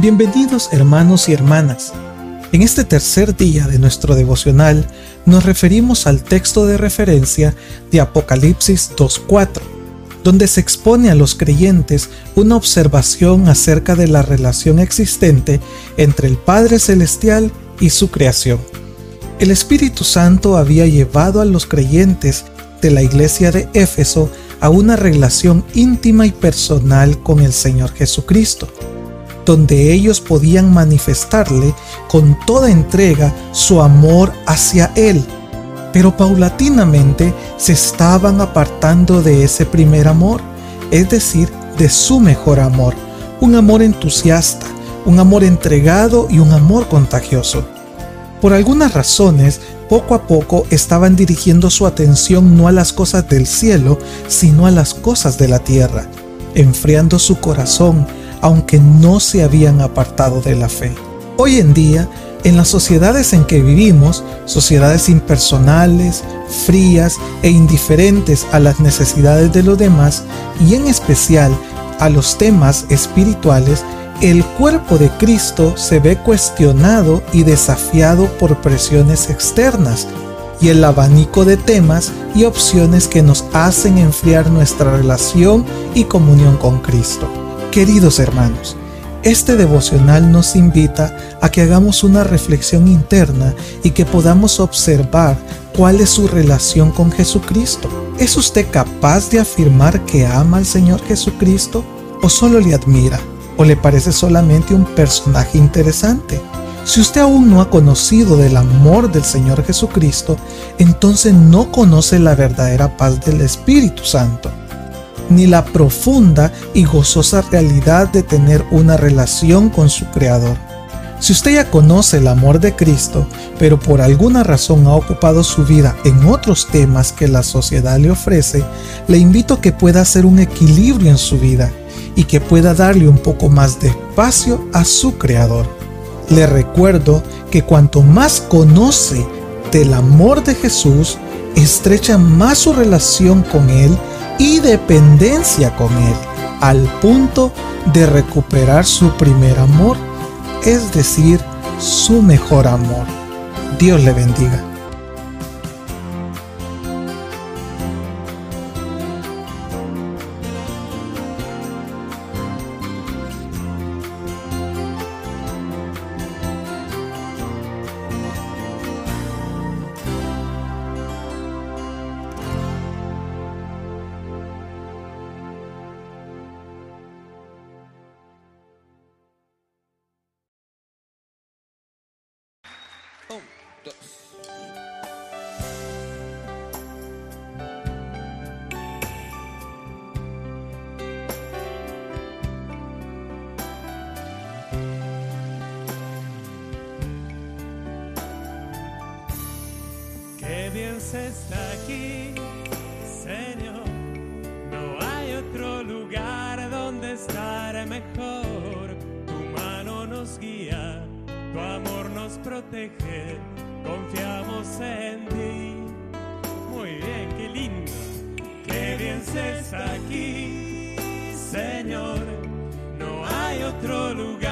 Bienvenidos hermanos y hermanas. En este tercer día de nuestro devocional nos referimos al texto de referencia de Apocalipsis 2.4, donde se expone a los creyentes una observación acerca de la relación existente entre el Padre Celestial y su creación. El Espíritu Santo había llevado a los creyentes de la iglesia de Éfeso a una relación íntima y personal con el Señor Jesucristo donde ellos podían manifestarle con toda entrega su amor hacia Él. Pero paulatinamente se estaban apartando de ese primer amor, es decir, de su mejor amor, un amor entusiasta, un amor entregado y un amor contagioso. Por algunas razones, poco a poco estaban dirigiendo su atención no a las cosas del cielo, sino a las cosas de la tierra, enfriando su corazón aunque no se habían apartado de la fe. Hoy en día, en las sociedades en que vivimos, sociedades impersonales, frías e indiferentes a las necesidades de los demás y en especial a los temas espirituales, el cuerpo de Cristo se ve cuestionado y desafiado por presiones externas y el abanico de temas y opciones que nos hacen enfriar nuestra relación y comunión con Cristo. Queridos hermanos, este devocional nos invita a que hagamos una reflexión interna y que podamos observar cuál es su relación con Jesucristo. ¿Es usted capaz de afirmar que ama al Señor Jesucristo o solo le admira o le parece solamente un personaje interesante? Si usted aún no ha conocido del amor del Señor Jesucristo, entonces no conoce la verdadera paz del Espíritu Santo ni la profunda y gozosa realidad de tener una relación con su Creador. Si usted ya conoce el amor de Cristo, pero por alguna razón ha ocupado su vida en otros temas que la sociedad le ofrece, le invito a que pueda hacer un equilibrio en su vida y que pueda darle un poco más de espacio a su Creador. Le recuerdo que cuanto más conoce del amor de Jesús, estrecha más su relación con Él y dependencia con Él, al punto de recuperar su primer amor, es decir, su mejor amor. Dios le bendiga. Qué bien se está aquí, Señor. No hay otro lugar donde estar mejor. Tu mano nos guía, tu amor nos protege. Confiamos en ti. Muy bien, qué lindo. Qué bien se está aquí, Señor. No hay otro lugar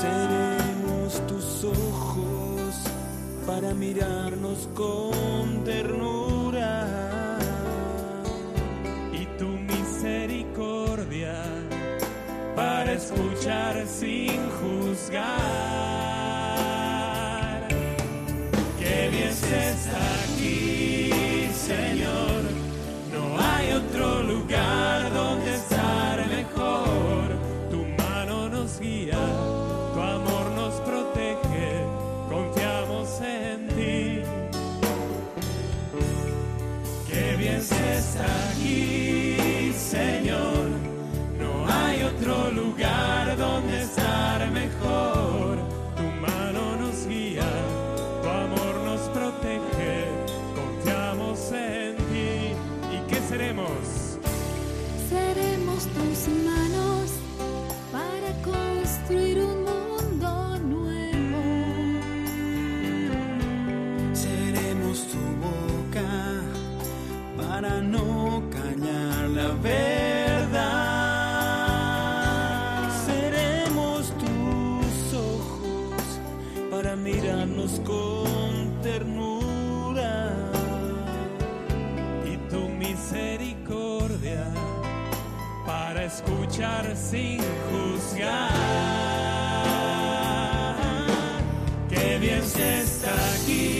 Seremos tus ojos para mirarnos con ternura. y tu misericordia para escuchar sin juzgar. Está aquí, con ternura. y tu misericordia para escuchar sin juzgar. Qué bien se está aquí,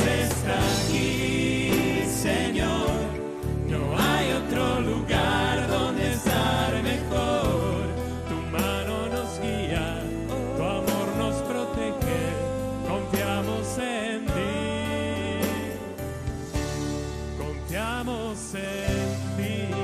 Está aquí, Señor. No hay otro lugar donde estar mejor. Tu mano nos guía, tu amor nos protege. Confiamos en ti. Confiamos en ti.